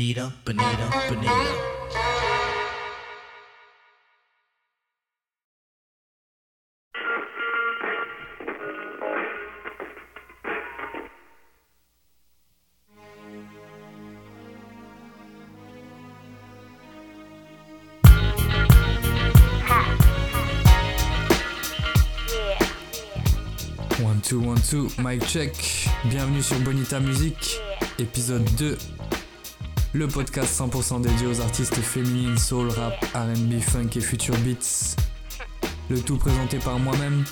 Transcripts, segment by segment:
Bonita, bonita, bonita. One, two, one, two, mic check. Bienvenue sur Bonita Music, épisode 2. Le podcast 100% dédié aux artistes féminines, soul, rap, RB, funk et future beats. Le tout présenté par moi-même,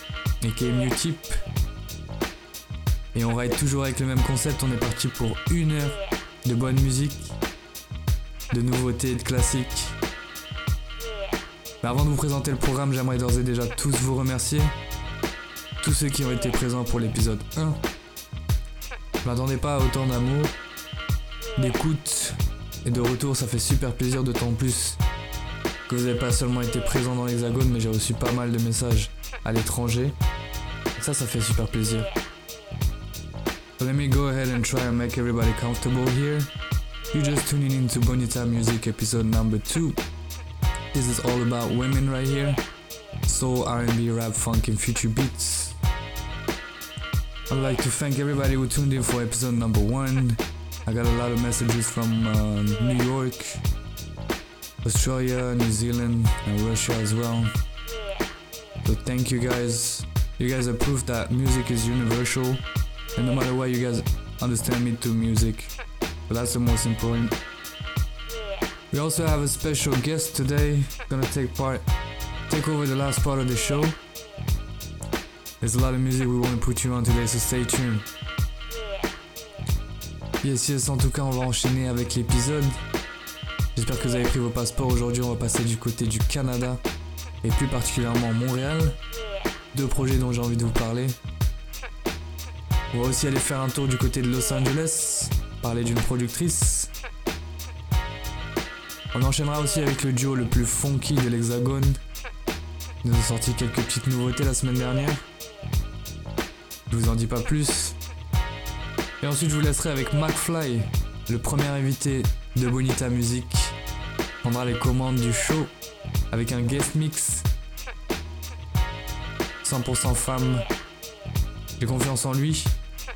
aka Mutip. Et on ride toujours avec le même concept, on est parti pour une heure de bonne musique, de nouveautés et de classiques. Mais avant de vous présenter le programme, j'aimerais d'ores et déjà tous vous remercier tous ceux qui ont été présents pour l'épisode 1. Je m'attendais pas à autant d'amour, d'écoute et de retour, ça fait super plaisir d'autant plus que vous n'avez pas seulement été présents dans l'hexagone, mais j'ai reçu pas mal de messages à l'étranger. Ça, ça fait super plaisir. So let me go ahead and try and make everybody comfortable here. You just tuning into Bonita Music episode number 2. This is all about women right here. Soul, R&B, rap, funk and future beats. I'd like to thank everybody who tuned in for episode number one. I got a lot of messages from uh, New York, Australia, New Zealand, and Russia as well. So thank you guys. You guys have proof that music is universal, and no matter what, you guys understand me through music. But that's the most important. We also have a special guest today, gonna take part, take over the last part of the show. There's a lot of music we want to put you on today, so stay tuned. Yes, yes, en tout cas, on va enchaîner avec l'épisode. J'espère que vous avez pris vos passeports. Aujourd'hui, on va passer du côté du Canada et plus particulièrement Montréal. Deux projets dont j'ai envie de vous parler. On va aussi aller faire un tour du côté de Los Angeles, parler d'une productrice. On enchaînera aussi avec le duo le plus funky de l'Hexagone. Ils nous ont sorti quelques petites nouveautés la semaine dernière. Je vous en dis pas plus. Et ensuite, je vous laisserai avec McFly, le premier invité de Bonita Music. Prendra les commandes du show avec un guest mix 100% femme. J'ai confiance en lui.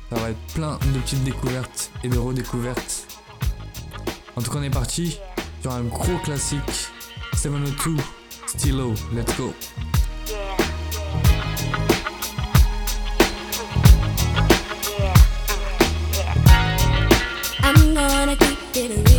Ça va être plein de petites découvertes et de redécouvertes. En tout cas, on est parti sur un gros classique 702 Stylo. Let's go. I'm gonna keep it real.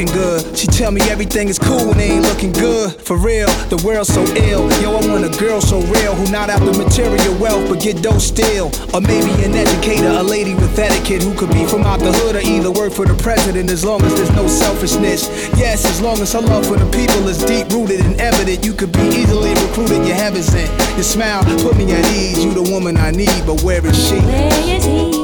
She good. She tell me everything is cool they ain't looking good. For real, the world's so ill. Yo, I want a girl so real who not after material wealth but get dough still. Or maybe an educator, a lady with etiquette who could be from out the hood or either work for the president as long as there's no selfishness. Yes, as long as her love for the people is deep rooted and evident, you could be easily recruited. Your heaven's in. Your smile put me at ease. You the woman I need, but where is she? Where is he?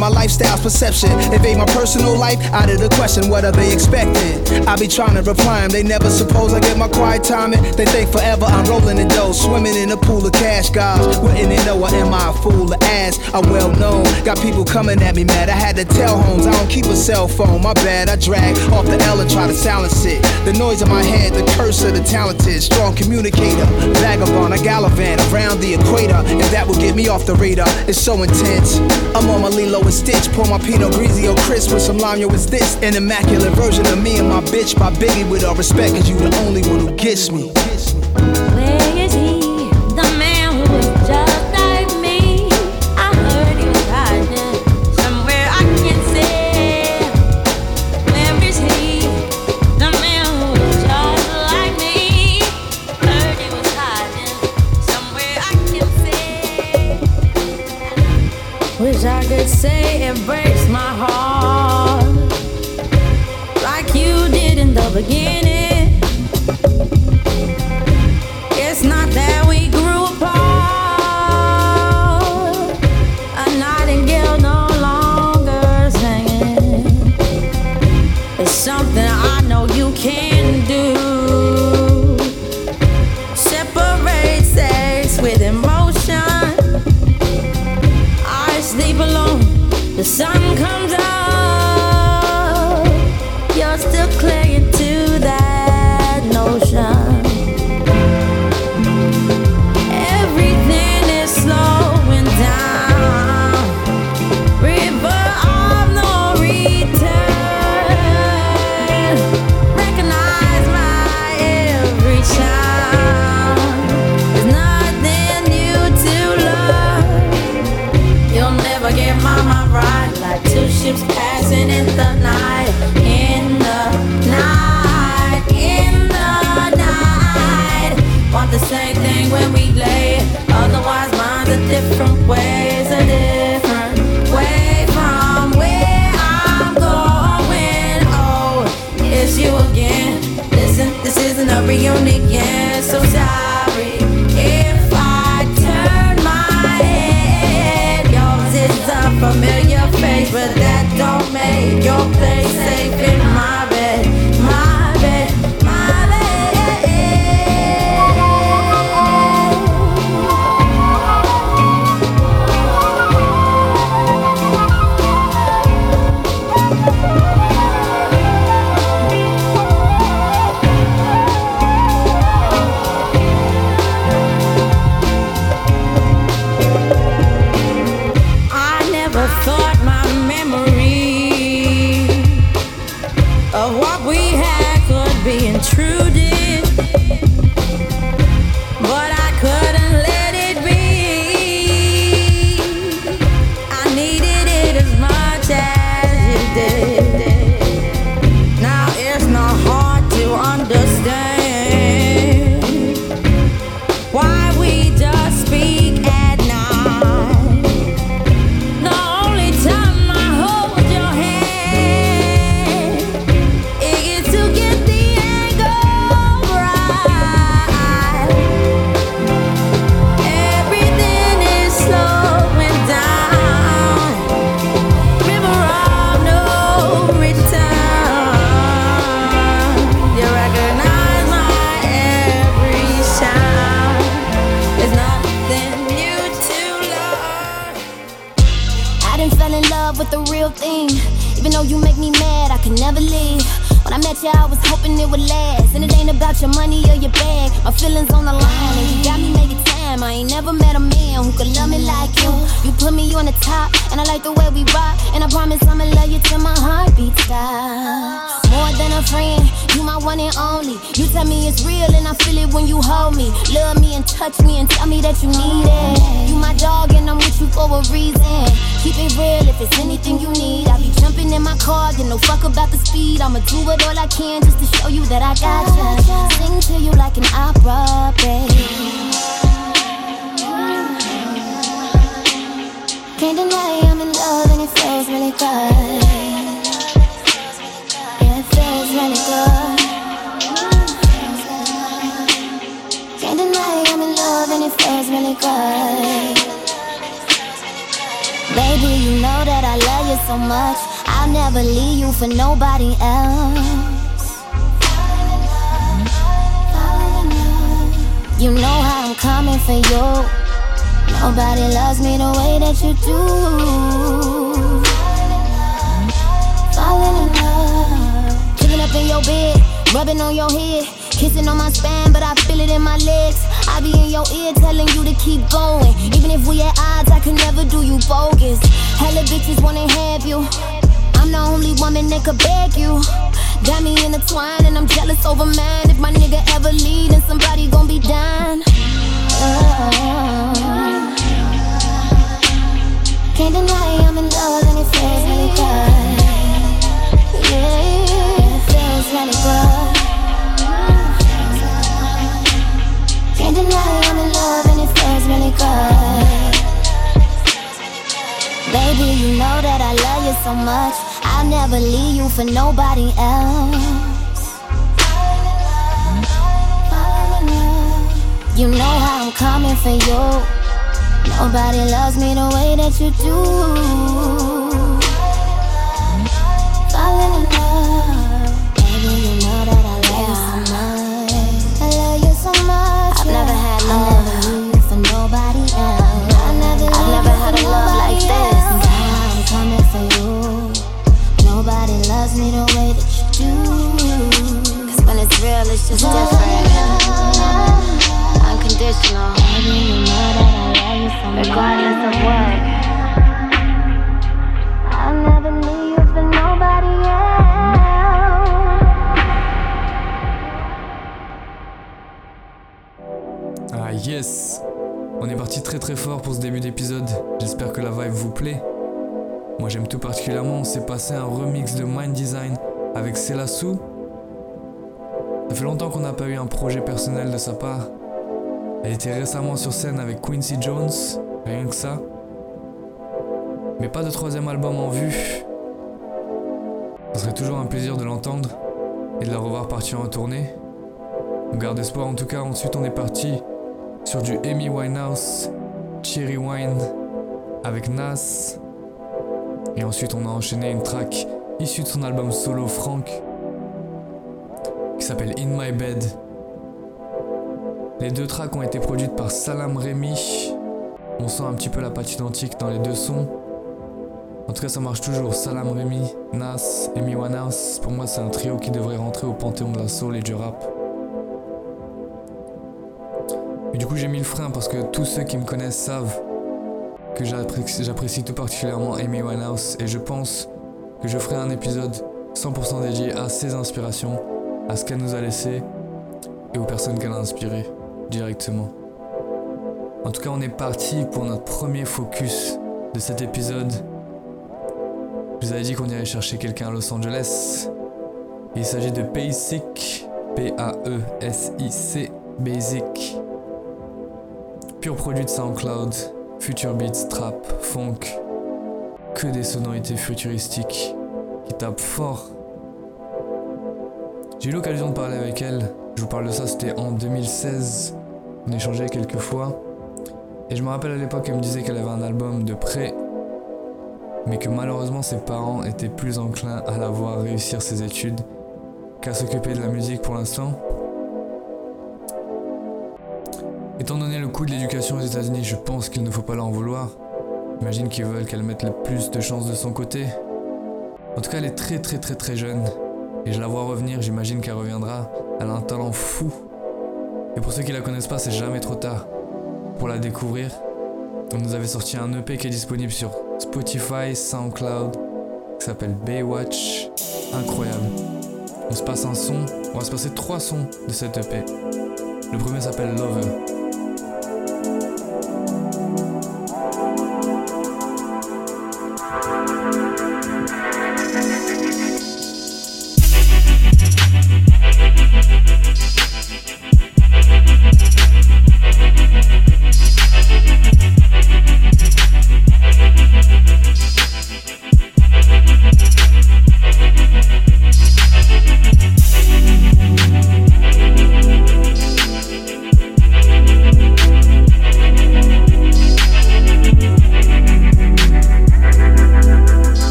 My lifestyle's perception. Invade my personal life out of the question, what are they expecting? I be trying to reply 'em, they never suppose I get my quiet timing. They think forever I'm rolling in dough, swimming in a pool of cash, guys. Wouldn't they know I am I a fool to ask? I'm well known, got people coming at me mad. I had to tell homes I don't keep a cell phone, my bad. I drag off the L and try to silence it. The noise in my head, the curse of the talented, strong communicator, vagabond, I gallivant around the equator, and that will get me off the radar. It's so intense. I'm on my Lilo and Stitch, pour my Pinot Grigio crisp with some lime. Yo, it's this an immaculate version of me and my bitch by Biggie with all respect, cause you the only one who gets me. Where is he? again. through did. And over mine. If my nigga ever leave, then somebody gon' be down. Oh. Uh, can't deny I'm in love and it feels really good. Yeah, it feels really good. Can't deny I'm in love and it feels really good. Baby, you know that I love you so much. I'll never leave you for nobody else. For you. Nobody loves me the way that you do. Falling in love. Baby, you know that I love you so much. I love you so much. I've never had love for nobody else. I never I've never had a love like this. I'm coming for you. Nobody loves me the way that you do. Cause when it's real, it's just different. Unconditional. Ah yes On est parti très très fort pour ce début d'épisode. J'espère que la vibe vous plaît. Moi j'aime tout particulièrement, on s'est passé un remix de Mind Design avec Selassou. Ça fait longtemps qu'on n'a pas eu un projet personnel de sa part. Elle était récemment sur scène avec Quincy Jones, rien que ça. Mais pas de troisième album en vue. Ce serait toujours un plaisir de l'entendre et de la revoir partir en tournée. On garde espoir en tout cas, ensuite on est parti sur du Amy Winehouse, Cherry Wine avec Nas. Et ensuite on a enchaîné une track issue de son album solo Frank qui s'appelle In My Bed. Les deux tracks ont été produites par Salam Remy. On sent un petit peu la patte identique dans les deux sons. En tout cas, ça marche toujours. Salam Remy, Nas, Amy Winehouse. Pour moi, c'est un trio qui devrait rentrer au panthéon de la soul et du rap. Mais du coup, j'ai mis le frein parce que tous ceux qui me connaissent savent que j'apprécie j'apprécie tout particulièrement Amy Winehouse et je pense que je ferai un épisode 100% dédié à ses inspirations, à ce qu'elle nous a laissé et aux personnes qu'elle a inspirées directement. En tout cas, on est parti pour notre premier focus de cet épisode. Je vous avais dit qu'on irait chercher quelqu'un à Los Angeles. Il s'agit de Basic, P-A-E-S-I-C, Basic. Pur produit de SoundCloud, Future Beats, Trap, Funk. Que des sonorités futuristiques qui tapent fort. J'ai eu l'occasion de parler avec elle. Je vous parle de ça, c'était en 2016. On échangeait quelques fois. Et je me rappelle à l'époque, elle me disait qu'elle avait un album de près, mais que malheureusement ses parents étaient plus enclins à la voir réussir ses études qu'à s'occuper de la musique pour l'instant. Étant donné le coût de l'éducation aux États-Unis, je pense qu'il ne faut pas leur vouloir. J'imagine qu'ils veulent qu'elle mette le plus de chances de son côté. En tout cas, elle est très très très très jeune. Et je la vois revenir, j'imagine qu'elle reviendra. Elle a un talent fou. Et pour ceux qui la connaissent pas, c'est jamais trop tard pour la découvrir. On nous avait sorti un EP qui est disponible sur Spotify, SoundCloud, qui s'appelle Baywatch. Incroyable. On se passe un son, on va se passer trois sons de cet EP. Le premier s'appelle Lover.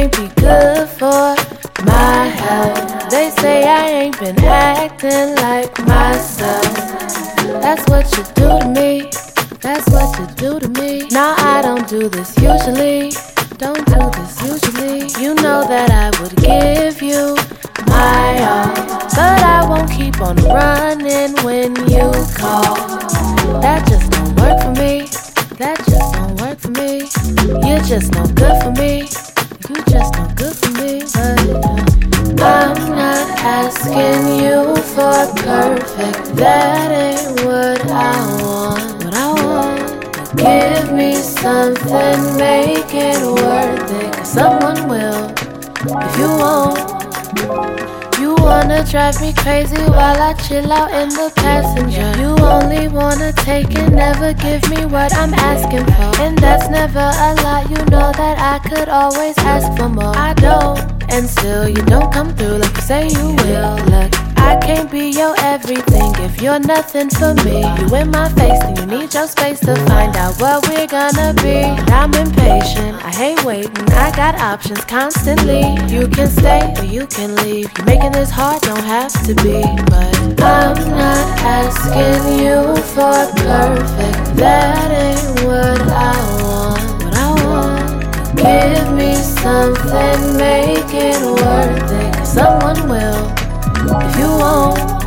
Can't be good for my health. They say I ain't been acting like myself. That's what you do to me. That's what you do to me. Now I don't do this usually. Don't do this usually. You know that I would give you my all. But I won't keep on running when you call. That just don't work for me. That just don't work for me. You're just no good for me. You just no good for me. I'm not asking you for perfect. That ain't what I want. What I want. Give me something, make it worth it. Cause someone will, if you won't. You wanna drive me crazy while I chill out in the passenger. You only wanna take and never give me what I'm asking for. And that's never a lot, you know that I could always ask for more. I don't, and still you don't come through like you say you will. Look, I can't be your everything if you're nothing for me. You in my face, and you need your space to find out what we're gonna be. I'm impatient, I hate waiting. I got options constantly. You can stay or you can leave. You're making this hard, don't have to be. But I'm not asking you for perfect. That ain't what I want. What I want. Give me something, make it worth it. Someone will if you won't.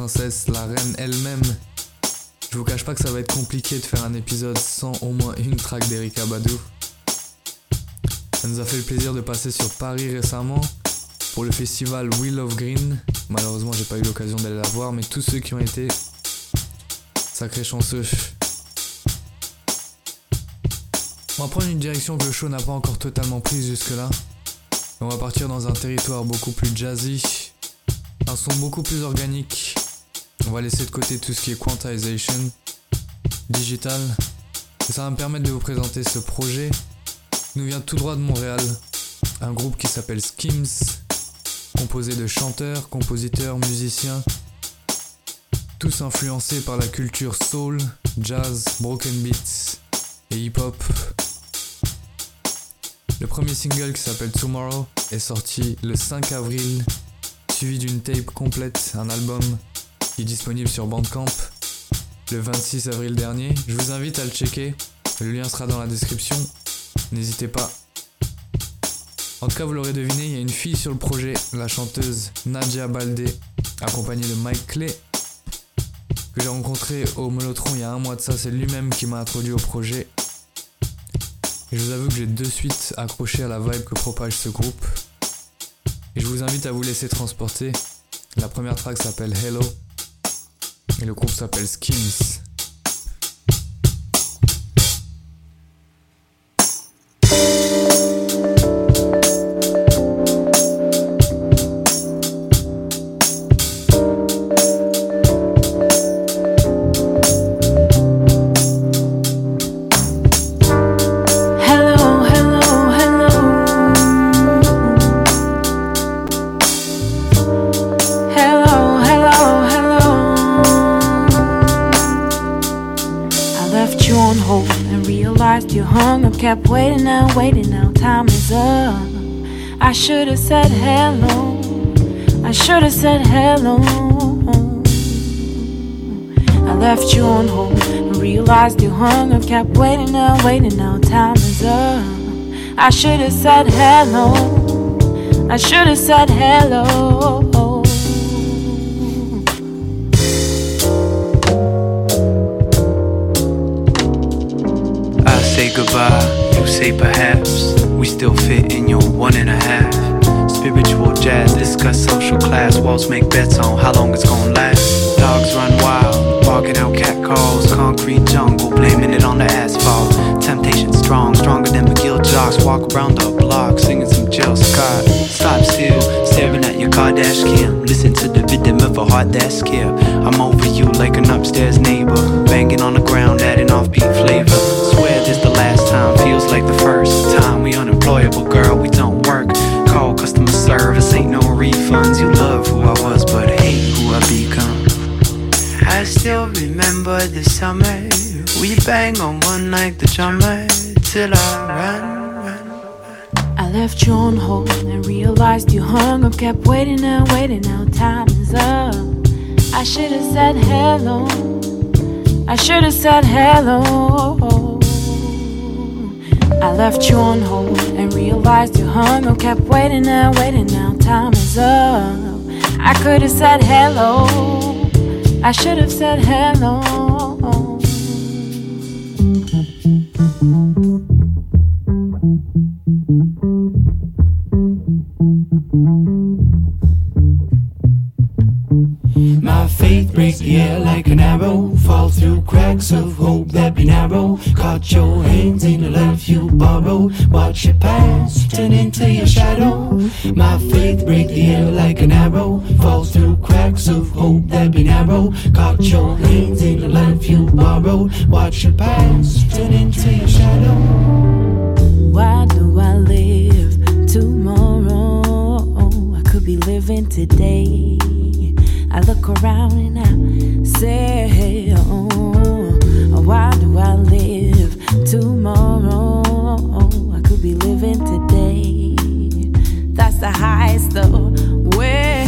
Princesse, la reine elle-même. Je vous cache pas que ça va être compliqué de faire un épisode sans au moins une track d'Erika Badu. Ça nous a fait le plaisir de passer sur Paris récemment pour le festival Wheel of Green. Malheureusement, j'ai pas eu l'occasion d'aller la voir, mais tous ceux qui ont été, sacrés chanceux. On va prendre une direction que le show n'a pas encore totalement prise jusque-là. On va partir dans un territoire beaucoup plus jazzy, un son beaucoup plus organique. On va laisser de côté tout ce qui est quantization, digital. Ça va me permettre de vous présenter ce projet qui nous vient tout droit de Montréal. Un groupe qui s'appelle Skims, composé de chanteurs, compositeurs, musiciens, tous influencés par la culture soul, jazz, broken beats et hip-hop. Le premier single qui s'appelle Tomorrow est sorti le 5 avril, suivi d'une tape complète, un album disponible sur Bandcamp le 26 avril dernier. Je vous invite à le checker, le lien sera dans la description, n'hésitez pas. En tout cas, vous l'aurez deviné, il y a une fille sur le projet, la chanteuse Nadia Baldé, accompagnée de Mike Clay, que j'ai rencontré au Molotron il y a un mois de ça. C'est lui-même qui m'a introduit au projet. Et je vous avoue que j'ai de suite accroché à la vibe que propage ce groupe. Et je vous invite à vous laisser transporter. La première track s'appelle Hello. Et le groupe s'appelle Skins. And still hung up. Kept waiting and waiting, now time is up. I should have said hello. I should have said hello. I say goodbye, you say perhaps. We still fit in your one and a half. Spiritual jazz, discuss social class. Walls make bets on how long it's gonna last. Dogs run out cat calls. Concrete jungle, blaming it on the asphalt. Temptation strong, stronger than McGill jocks. Walk around the block, singing some Jill Scott. Stop still, staring at your car dash cam. Listen to the rhythm of a heart that's scared. I'm over you like an upstairs neighbor. Banging on the ground, adding offbeat flavor. Swear this the last time, feels like the first time. We unemployable, girl, we remember the summer. We bang on one like the drummer till I run. I left you on hold and realized you hung up. Kept waiting and waiting, now time is up. I should have said hello. I should have said hello. I left you on hold and realized you hung up. Kept waiting and waiting, now time is up. I could have said hello. I should have said hello. Air like an arrow. Fall through cracks of hope that be narrow. Caught your hands in the life you borrowed. Watch your past turn into your shadow. My faith break the air like an arrow. Fall through cracks of hope that be narrow. Caught your hands in the life you borrowed. Watch your past turn into your shadow. Why do I live tomorrow? I could be living today. I look around and I say, oh, why do I live tomorrow? I could be living today. That's the highest of way.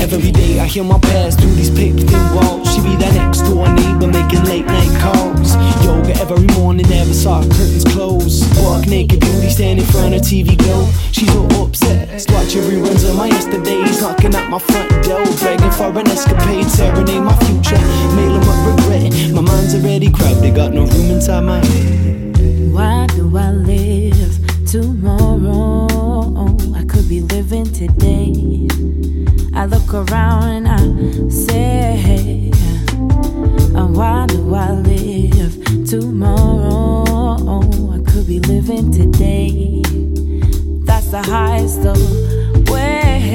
Every day I hear my past through these paved thin walls. She be that next door neighbor making late night calls. Yoga every morning, never saw curtains close. Walk naked, beauty stand in front of TV glow. She's so upset, Watch reruns of my yesterdays, knocking at my front door, begging for an escapade, serenade my future, mail 'em up regret. My mind's already crowded, got no room inside my head. Why do I live tomorrow? I could be living today. I look around and I say, uh, Why do I live tomorrow? I could be living today. That's the highest of way.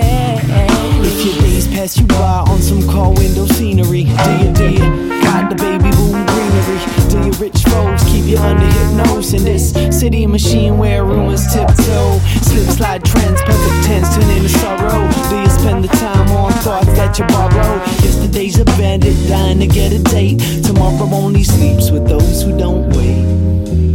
If your days pass you by on some car window scenery, do you, do you got the baby boom greenery? Do your rich folks you under hypnosis in this city machine where rumors tiptoe? Slip slide trends, perfect tense, turn into sorrow. Do you spend the time on thoughts that you borrow? Yesterday's a bandit, dying to get a date. Tomorrow only sleeps with those who don't wait.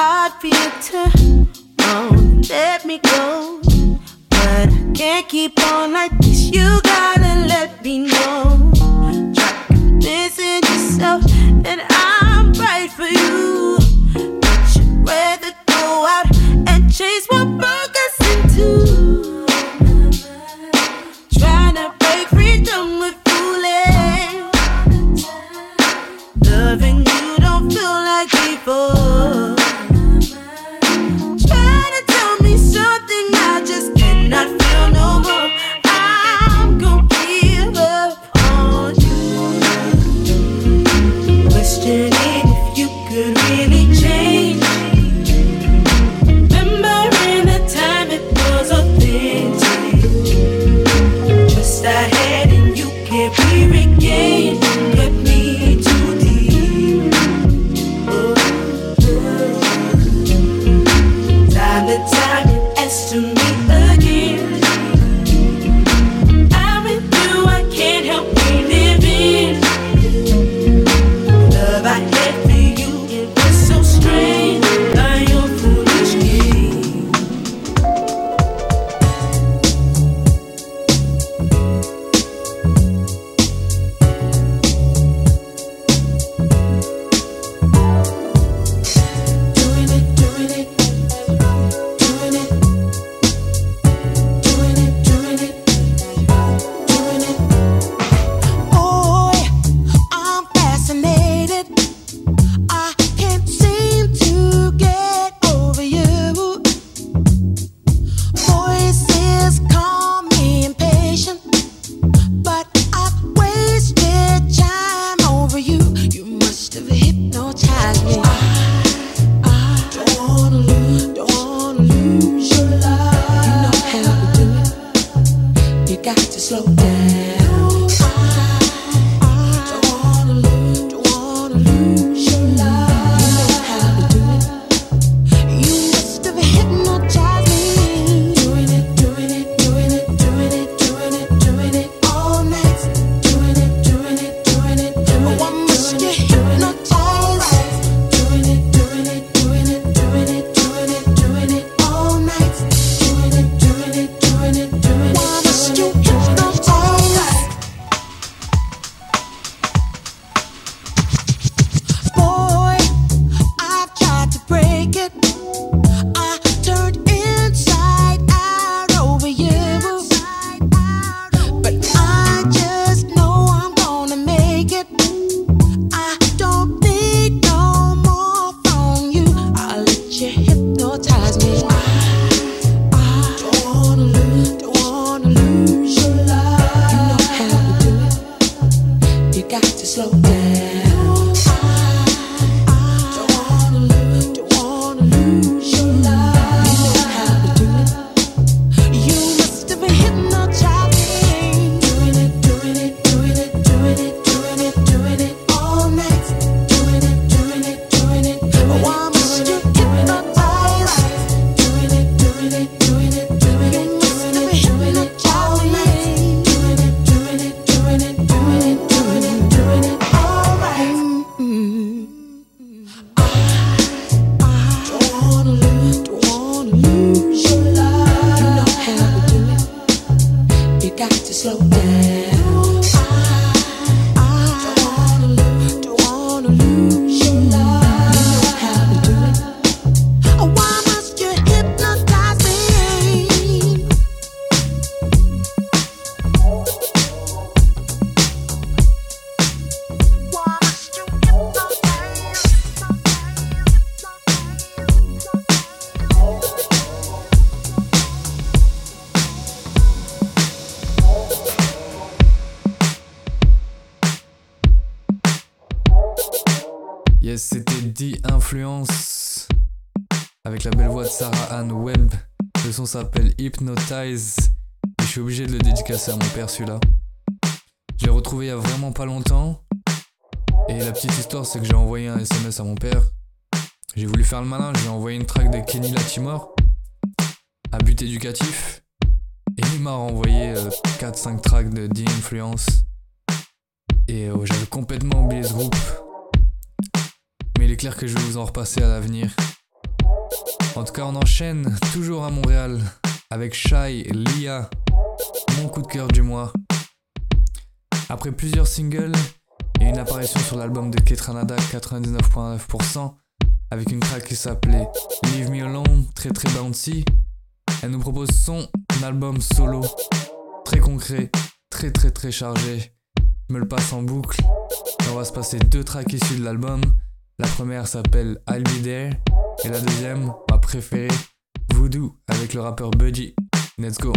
hard for you to won't let me go. But I can't keep on like this. You gotta let me know. Try convincing yourself that I'm right for you. But you'd rather go out and chase what burgers into. Je suis obligé de le dédicacer à mon père celui-là. Je l'ai retrouvé il y a vraiment pas longtemps et la petite histoire c'est que j'ai envoyé un SMS à mon père. J'ai voulu faire le malin, j'ai envoyé une track de Kenny Latimore à but éducatif et il m'a renvoyé 4-5 tracks de The Influence et euh, j'avais complètement oublié ce groupe. Mais il est clair que je vais vous en repasser à l'avenir. En tout cas, on enchaîne toujours à Montréal avec Shai Lia, mon coup de cœur du mois. Après plusieurs singles et une apparition sur l'album de Ketranada 99.9% avec une track qui s'appelait Leave Me Alone, très très bouncy, elle nous propose son album solo, très concret, très très très chargé. Je me le passe en boucle. On va se passer deux tracks issus de l'album. La première s'appelle I'll Be There et la deuxième, ma préférée, Voodoo avec le rappeur Budgie. Let's go.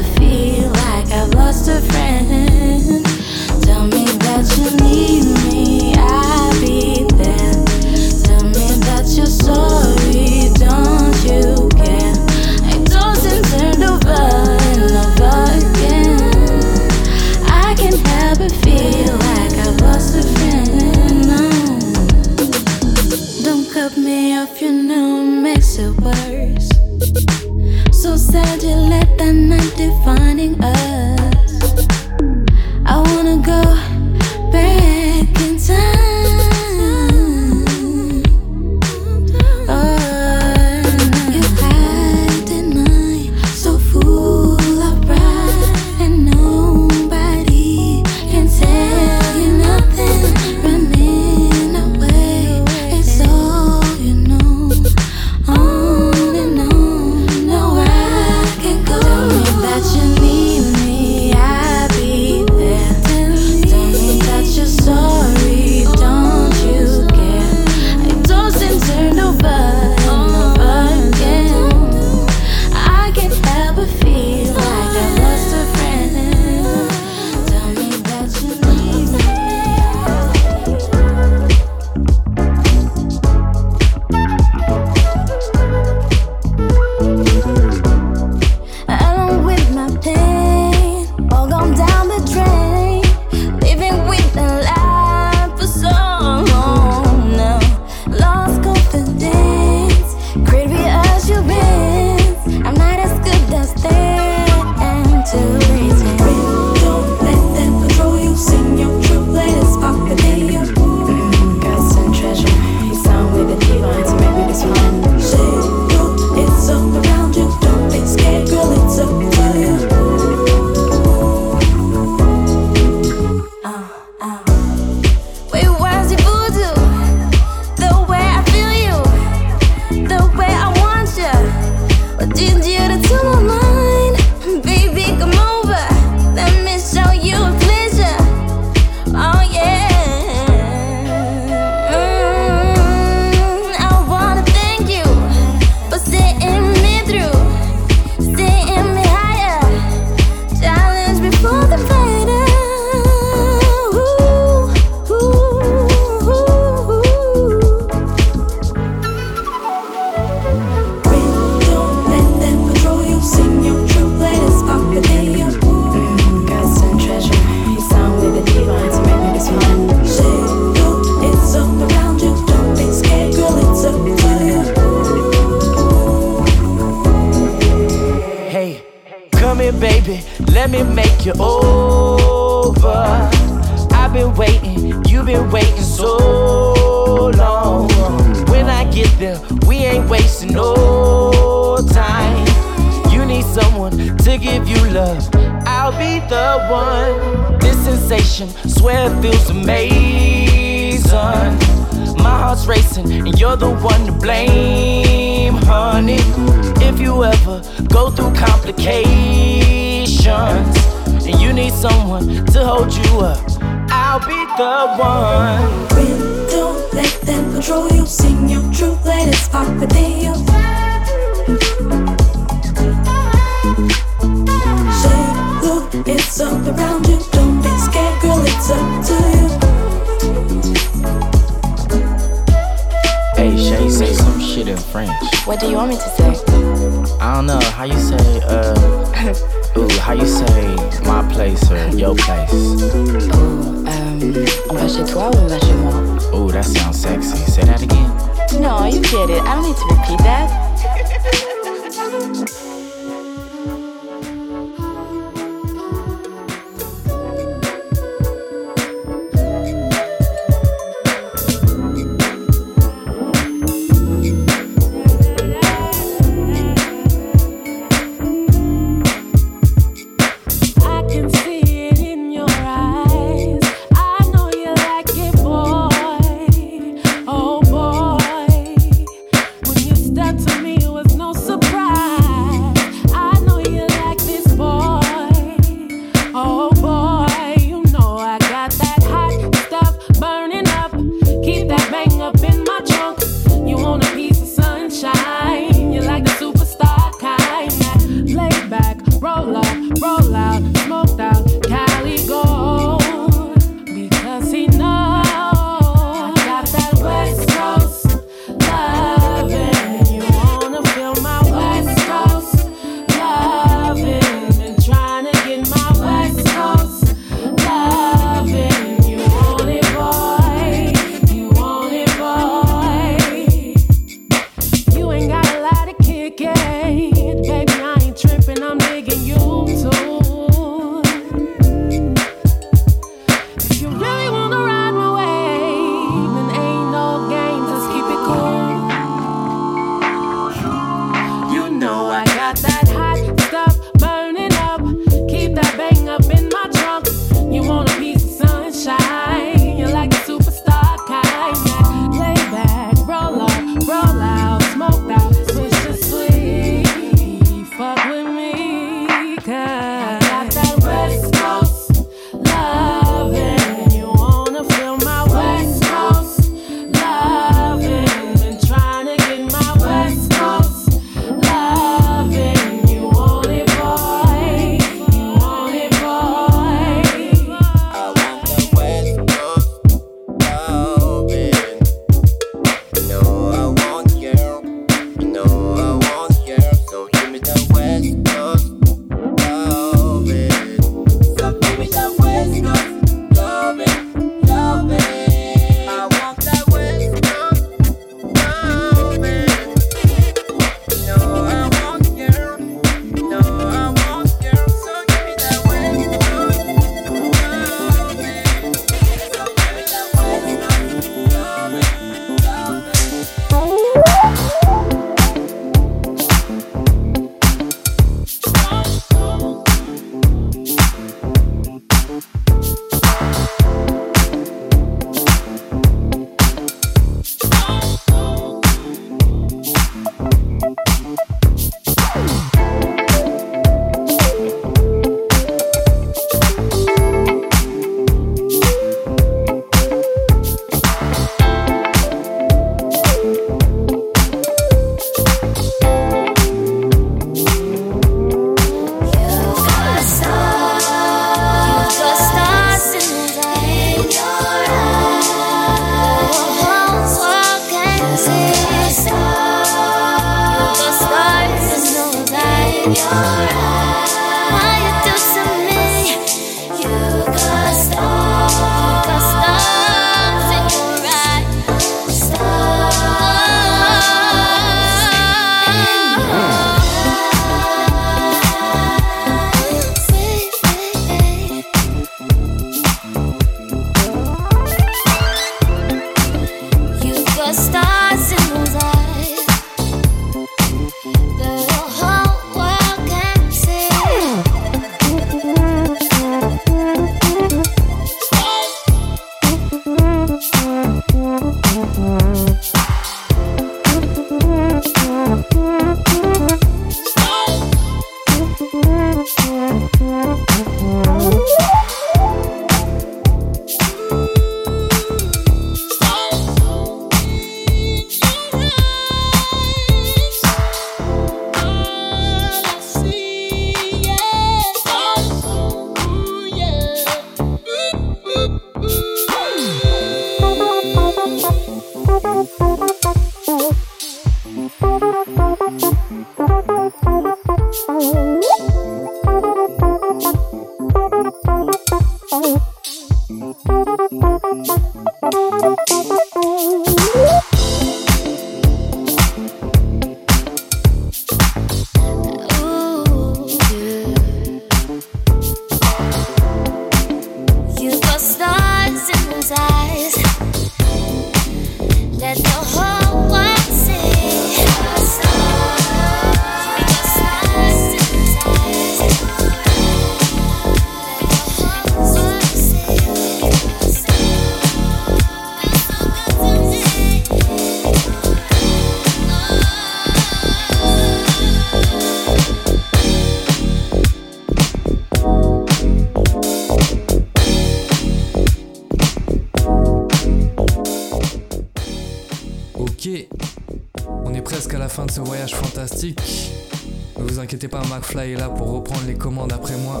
McFly est là pour reprendre les commandes après moi.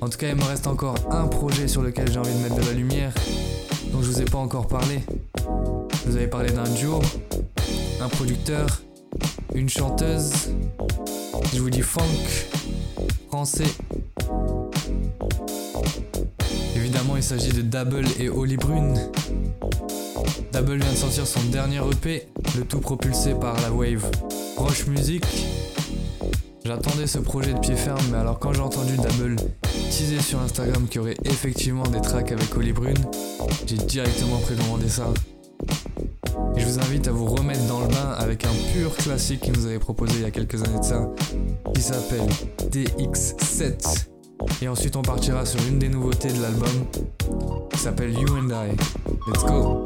En tout cas, il me reste encore un projet sur lequel j'ai envie de mettre de la lumière, dont je vous ai pas encore parlé. Je vous avez parlé d'un duo, un producteur, une chanteuse. Je vous dis funk, français. Évidemment, il s'agit de Double et Holly Brune. Double vient de sortir son dernier EP, le tout propulsé par la wave Roche Music. J'attendais ce projet de pied ferme, mais alors quand j'ai entendu Double teaser sur Instagram qu'il y aurait effectivement des tracks avec Holly Brune, j'ai directement précommandé ça. Et je vous invite à vous remettre dans le bain avec un pur classique qu'il nous avait proposé il y a quelques années de ça, qui s'appelle DX7. Et ensuite on partira sur une des nouveautés de l'album, qui s'appelle You and I. Let's go!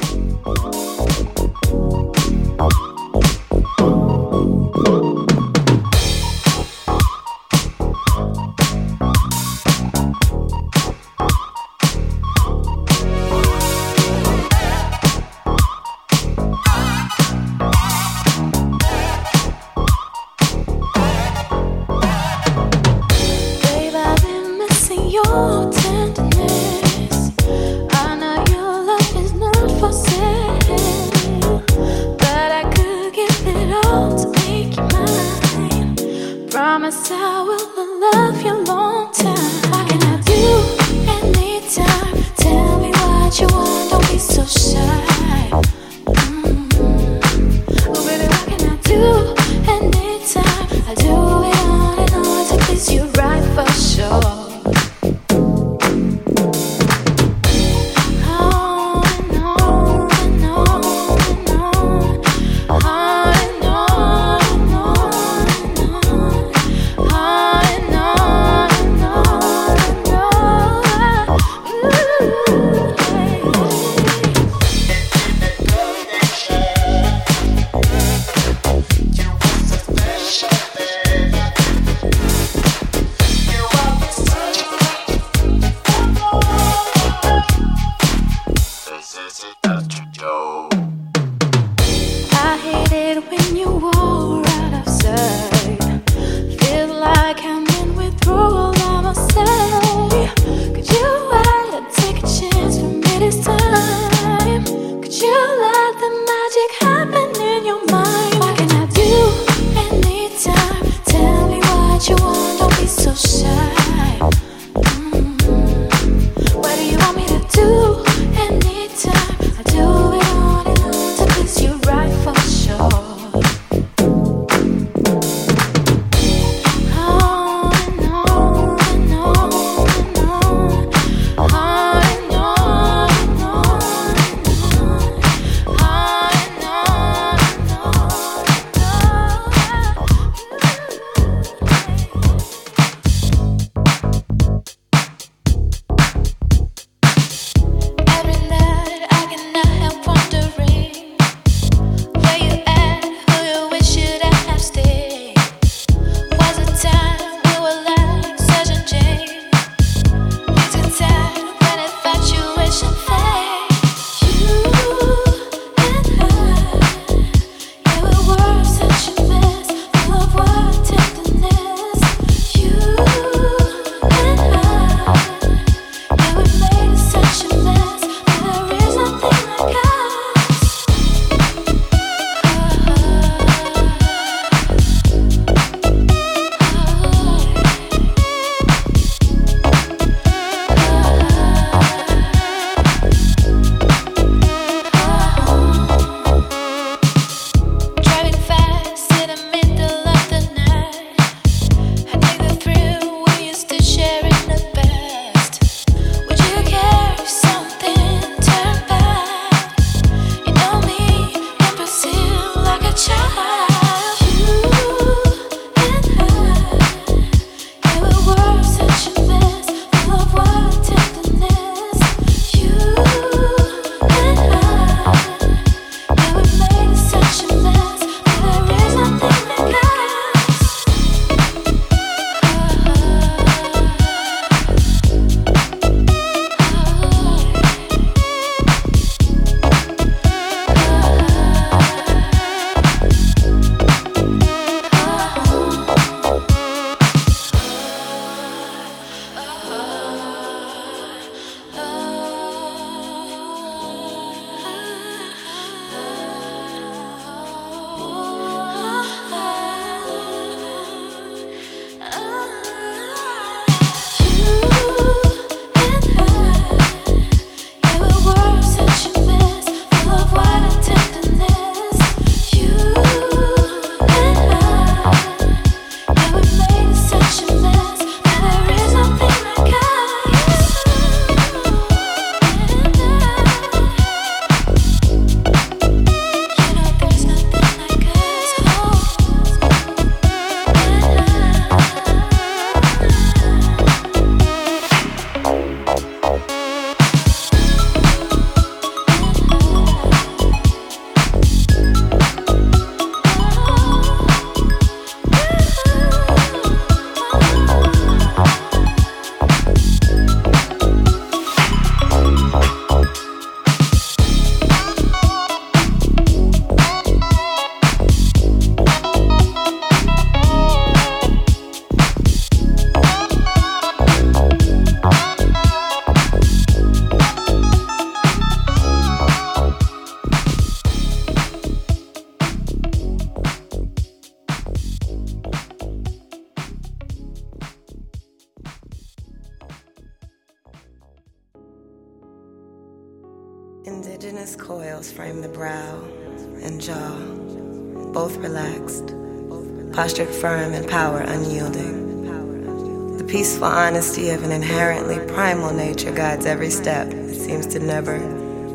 Of an inherently primal nature guides every step that seems to never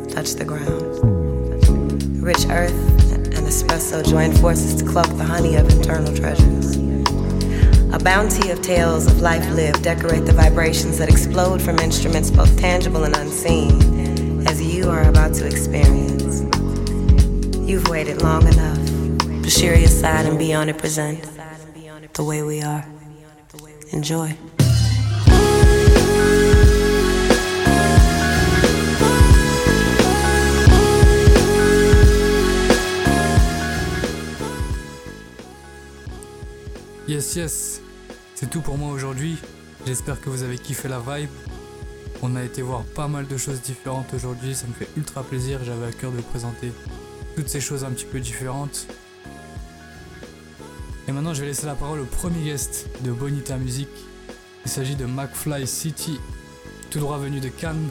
touch the ground. Rich earth and espresso join forces to cloak the honey of internal treasures. A bounty of tales of life lived decorate the vibrations that explode from instruments both tangible and unseen, as you are about to experience. You've waited long enough. Bashiri aside and beyond it present the way we are. Enjoy. Yes, yes, c'est tout pour moi aujourd'hui. J'espère que vous avez kiffé la vibe. On a été voir pas mal de choses différentes aujourd'hui, ça me fait ultra plaisir. J'avais à cœur de vous présenter toutes ces choses un petit peu différentes. Et maintenant, je vais laisser la parole au premier guest de Bonita Music. Il s'agit de McFly City, tout droit venu de Cannes.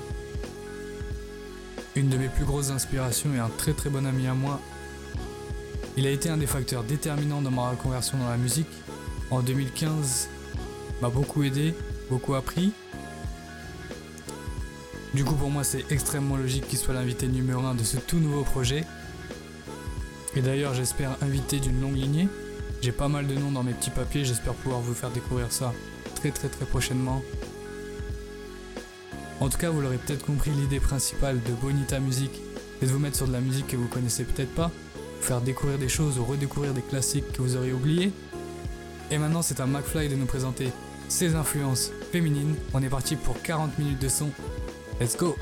Une de mes plus grosses inspirations et un très très bon ami à moi. Il a été un des facteurs déterminants dans ma reconversion dans la musique en 2015 m'a beaucoup aidé, beaucoup appris. Du coup pour moi c'est extrêmement logique qu'il soit l'invité numéro 1 de ce tout nouveau projet. Et d'ailleurs j'espère inviter d'une longue lignée. J'ai pas mal de noms dans mes petits papiers, j'espère pouvoir vous faire découvrir ça très très très prochainement. En tout cas vous l'aurez peut-être compris, l'idée principale de Bonita Music est de vous mettre sur de la musique que vous connaissez peut-être pas, vous faire découvrir des choses ou redécouvrir des classiques que vous auriez oubliés. Et maintenant, c'est à McFly de nous présenter ses influences féminines. On est parti pour 40 minutes de son. Let's go!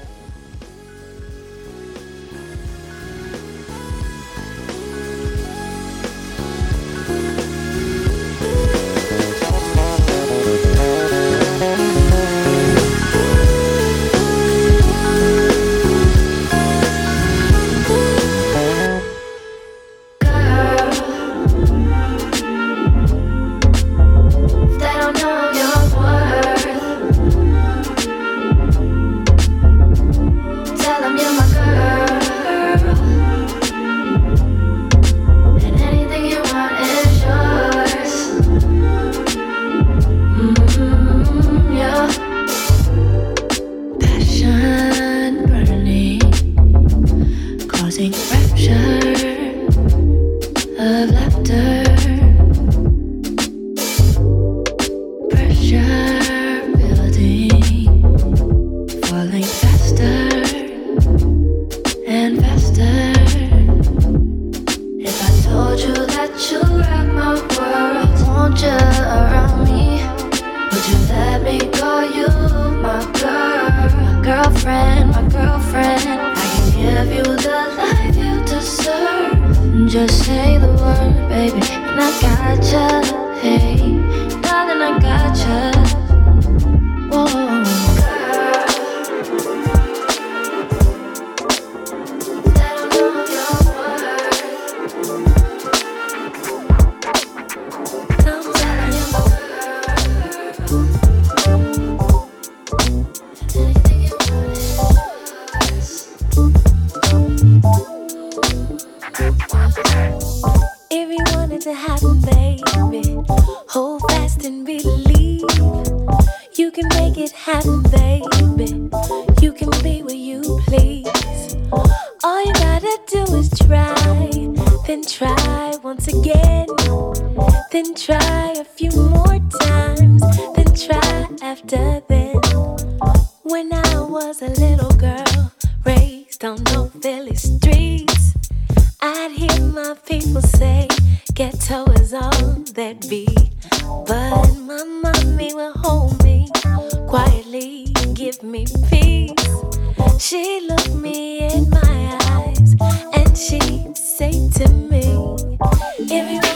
Be. But my mommy will hold me quietly, give me peace. She looked me in my eyes and she'd say to me, If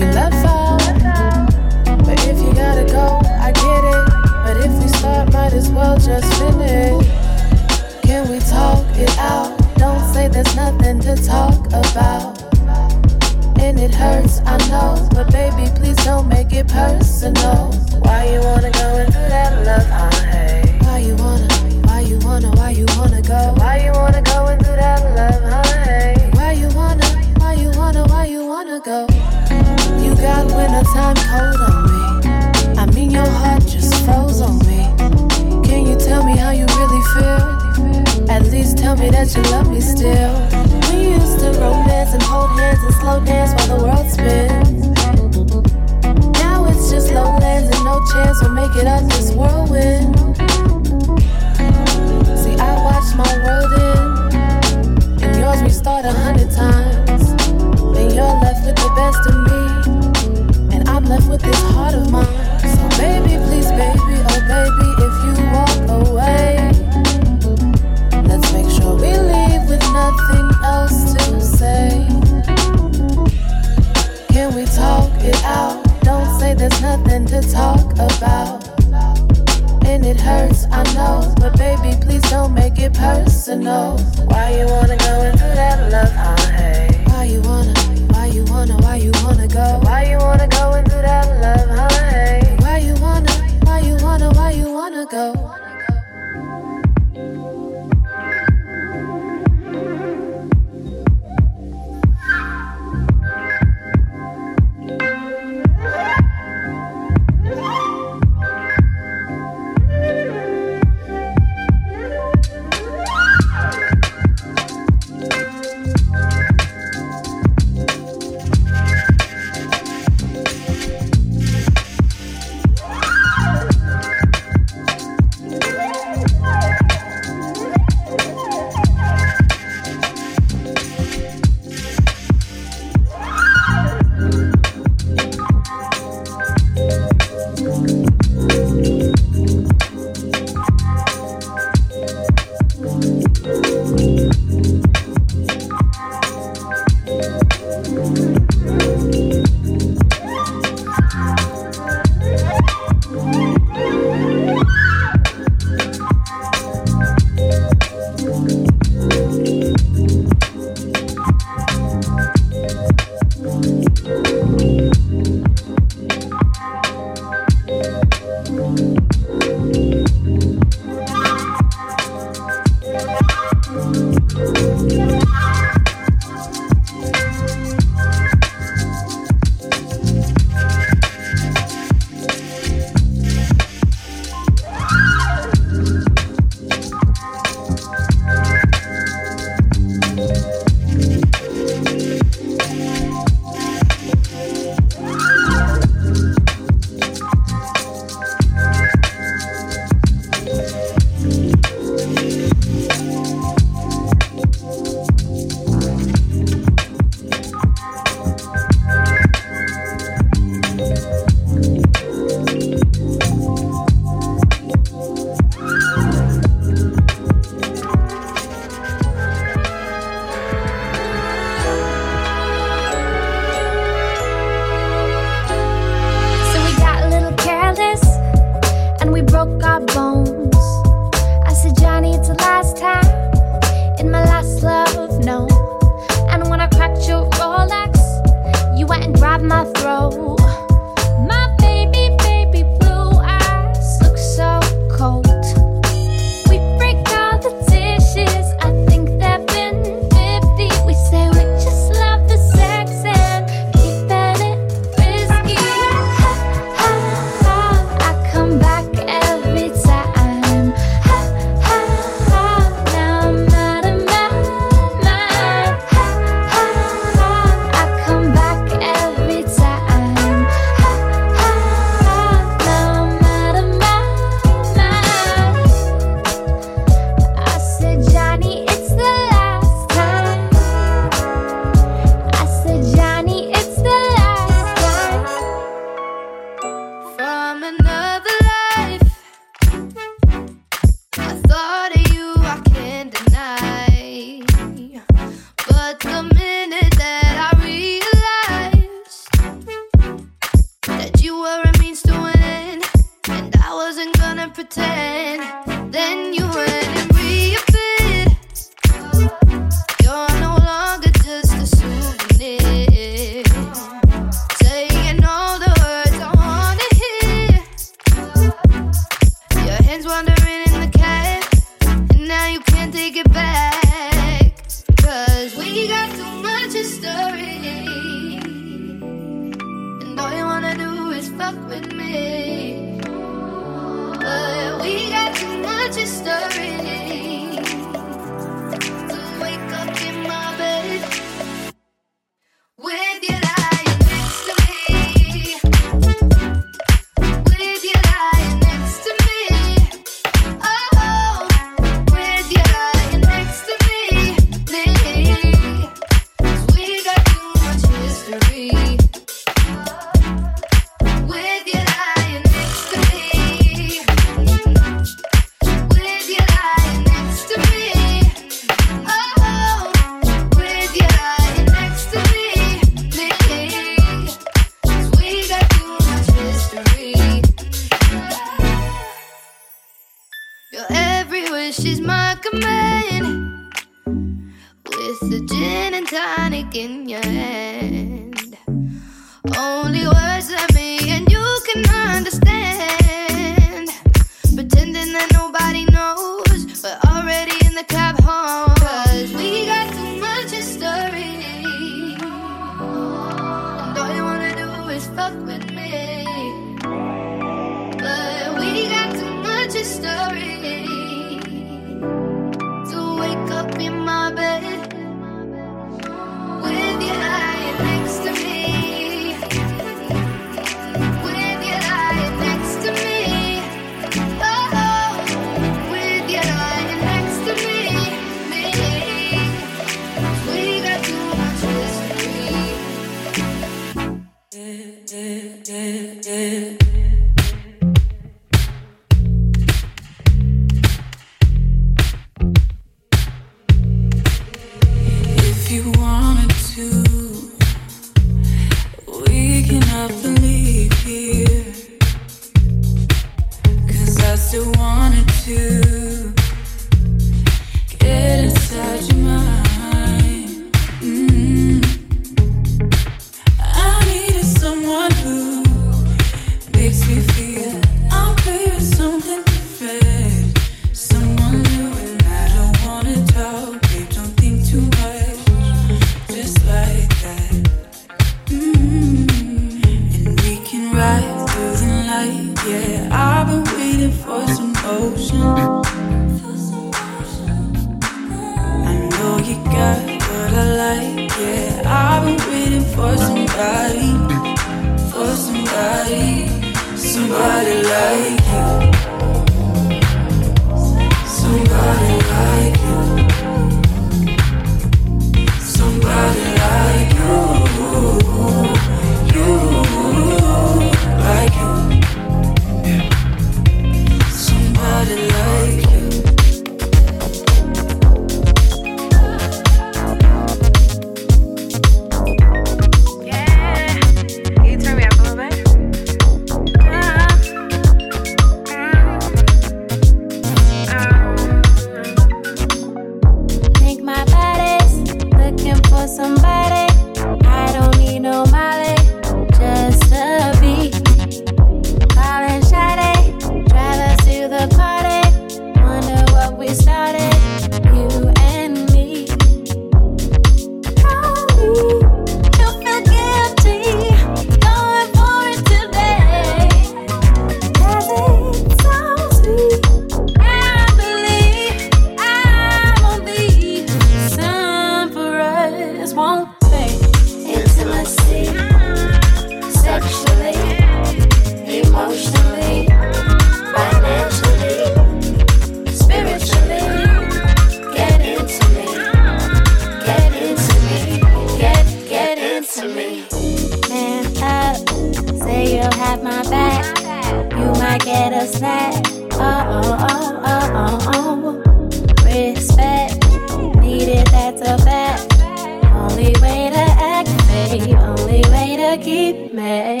made.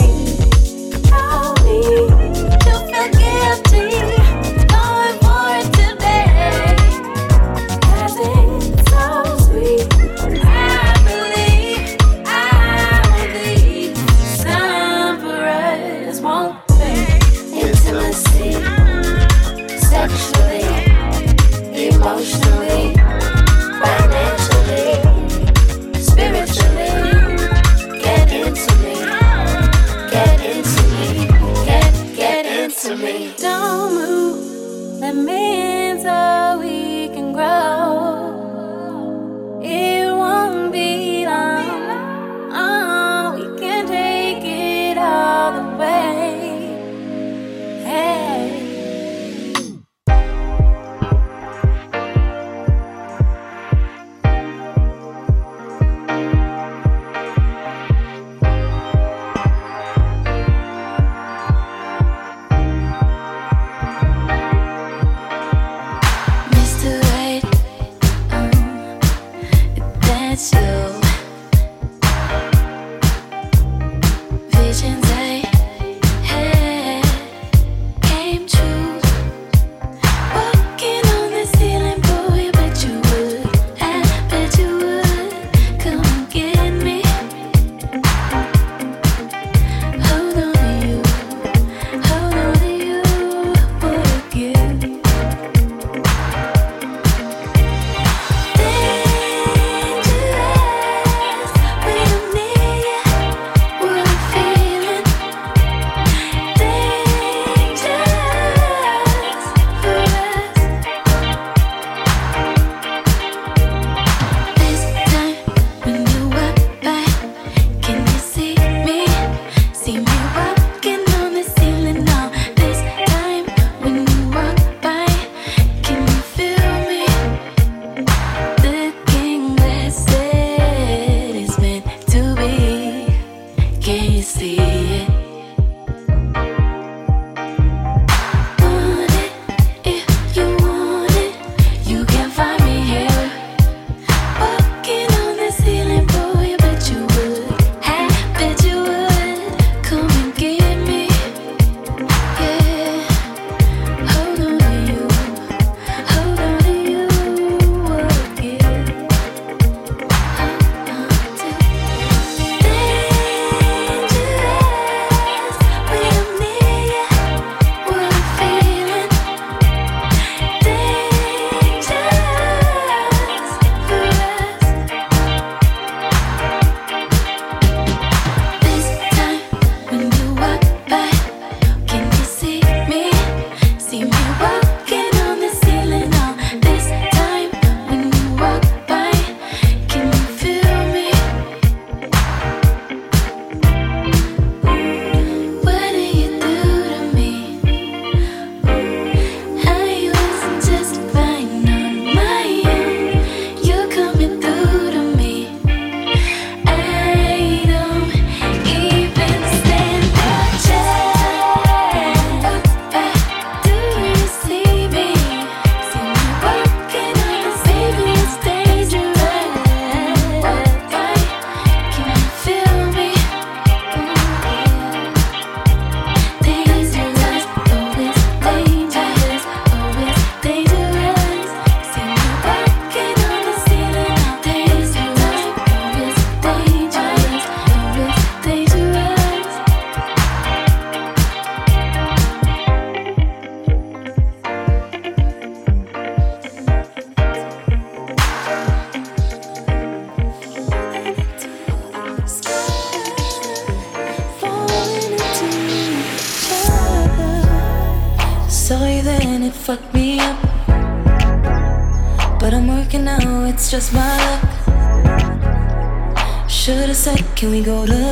Can we go to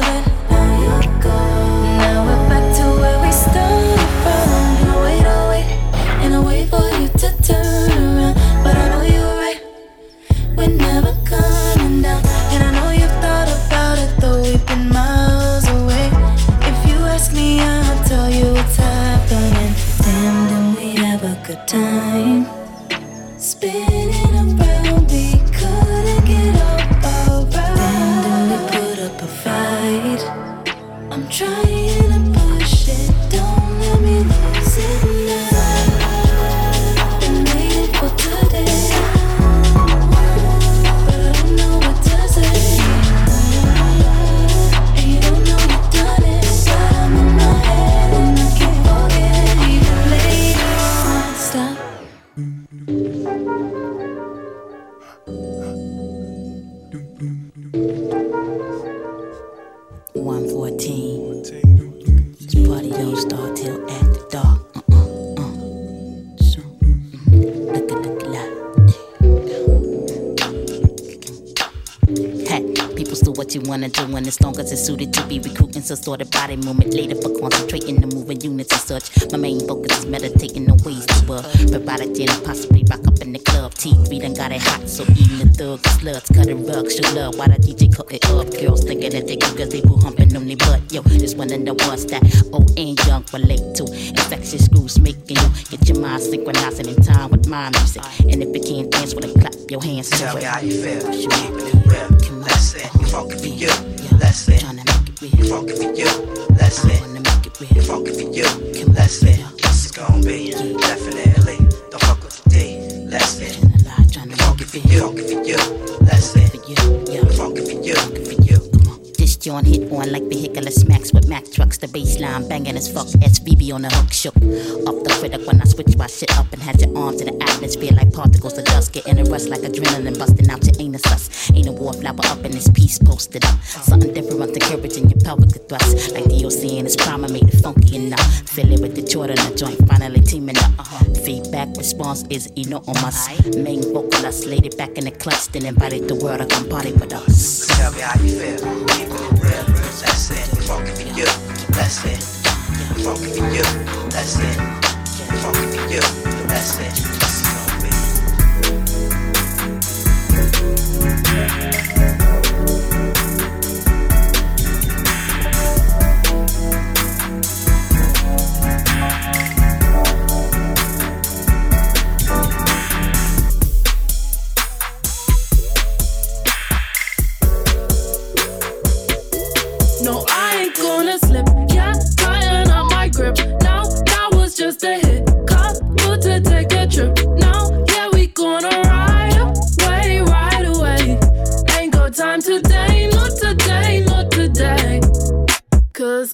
Sort of. no on my main vocalist, laid it back in the clutch, then invited the world to come party with Cause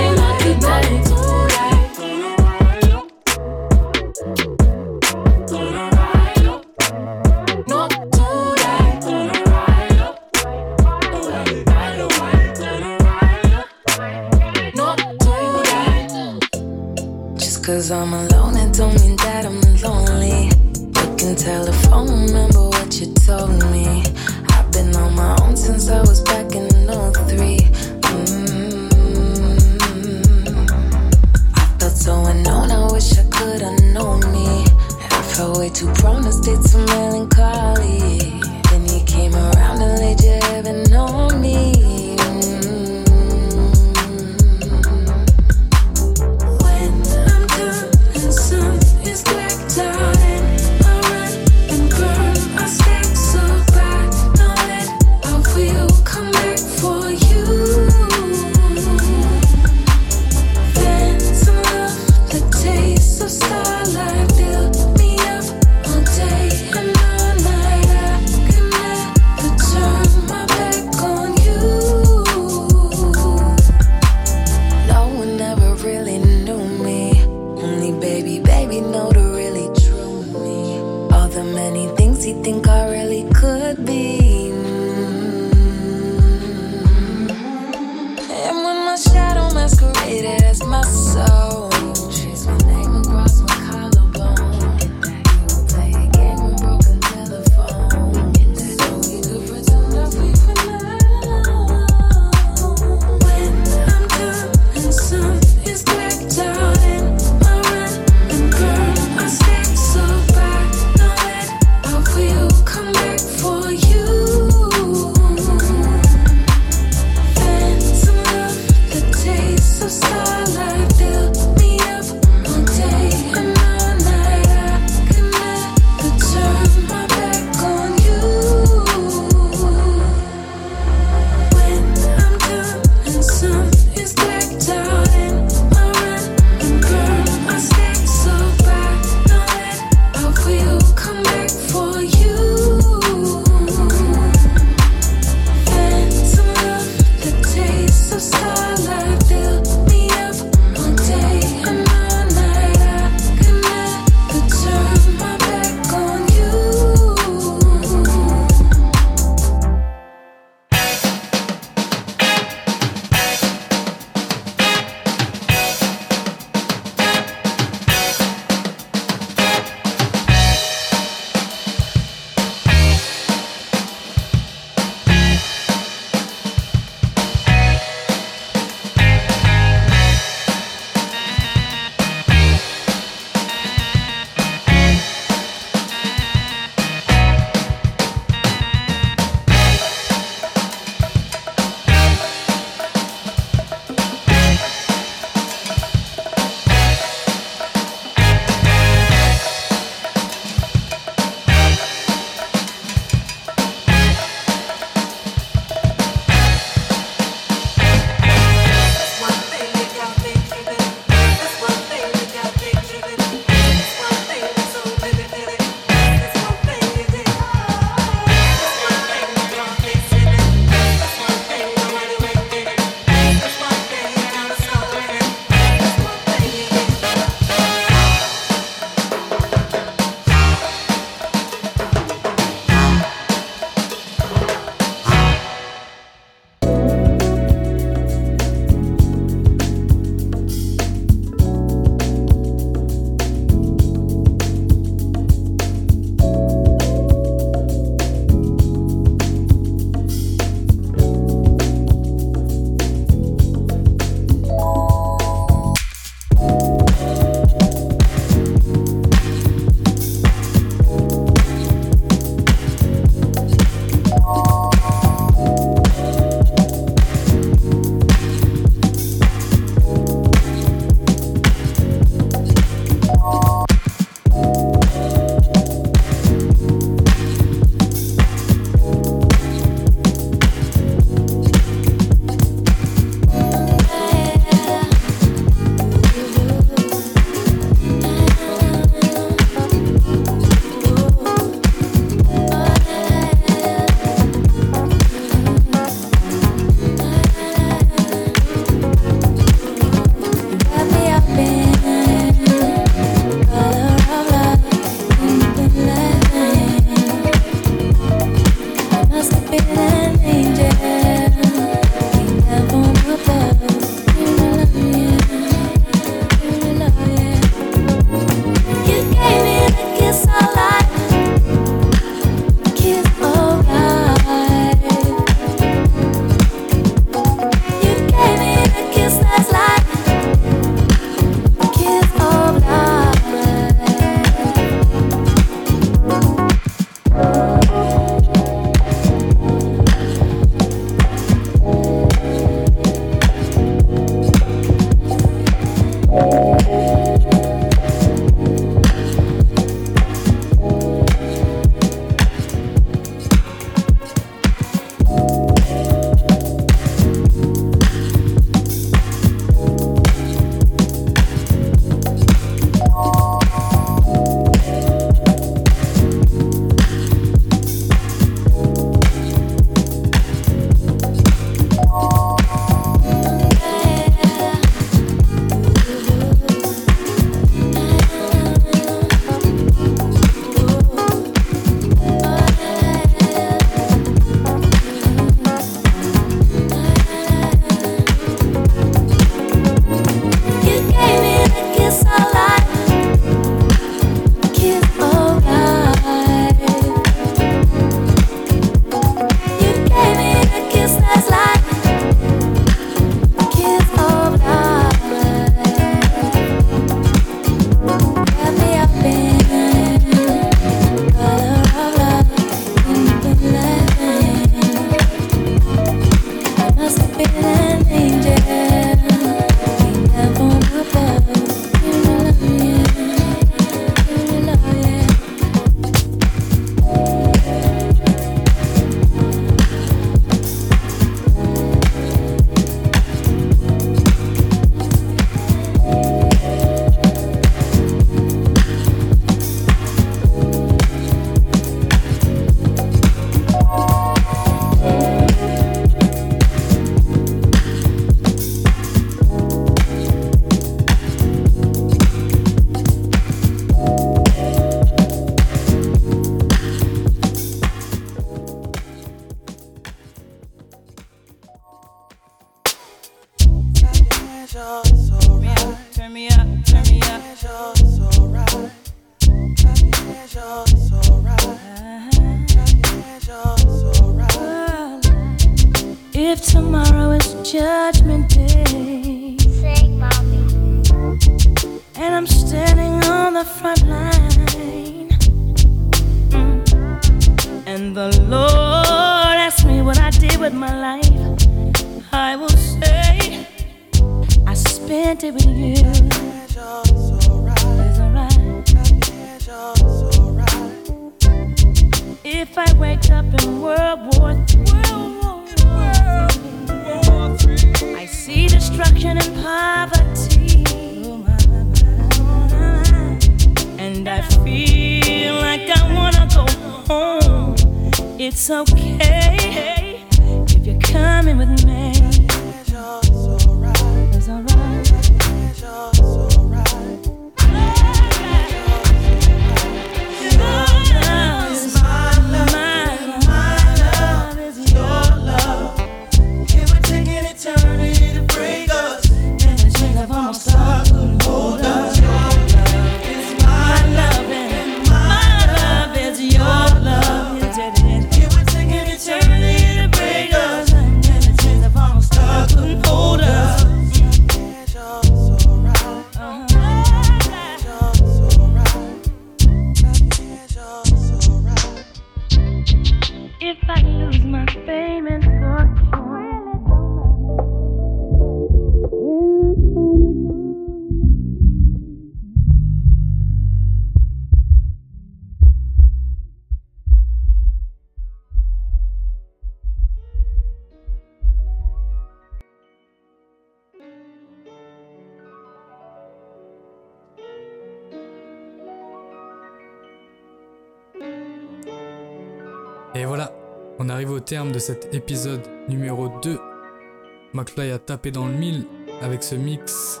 dans le mille avec ce mix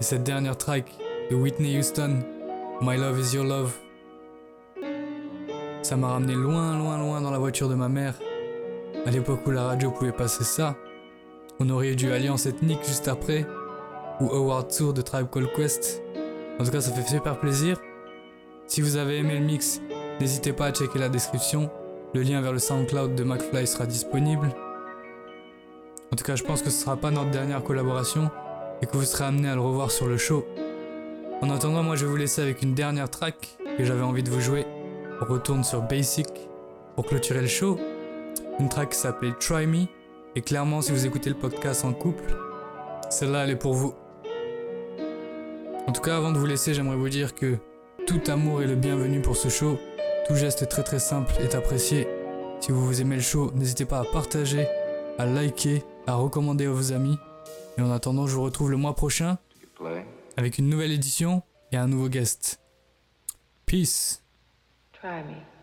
et cette dernière track de Whitney Houston, My Love Is Your Love. Ça m'a ramené loin, loin, loin dans la voiture de ma mère. À l'époque où la radio pouvait passer ça, on aurait du Alliance Ethnique juste après, ou Howard Tour de Tribe Called Quest. En tout cas, ça fait super plaisir. Si vous avez aimé le mix, n'hésitez pas à checker la description. Le lien vers le SoundCloud de McFly sera disponible. En tout cas, je pense que ce sera pas notre dernière collaboration et que vous serez amené à le revoir sur le show. En attendant, moi je vais vous laisser avec une dernière track que j'avais envie de vous jouer. On retourne sur Basic pour clôturer le show. Une track qui s'appelait Try Me. Et clairement, si vous écoutez le podcast en couple, celle-là elle est pour vous. En tout cas, avant de vous laisser, j'aimerais vous dire que tout amour est le bienvenu pour ce show. Tout geste très très simple est apprécié. Si vous aimez le show, n'hésitez pas à partager, à liker, à recommander à vos amis. Et en attendant, je vous retrouve le mois prochain avec une nouvelle édition et un nouveau guest. Peace. Try me.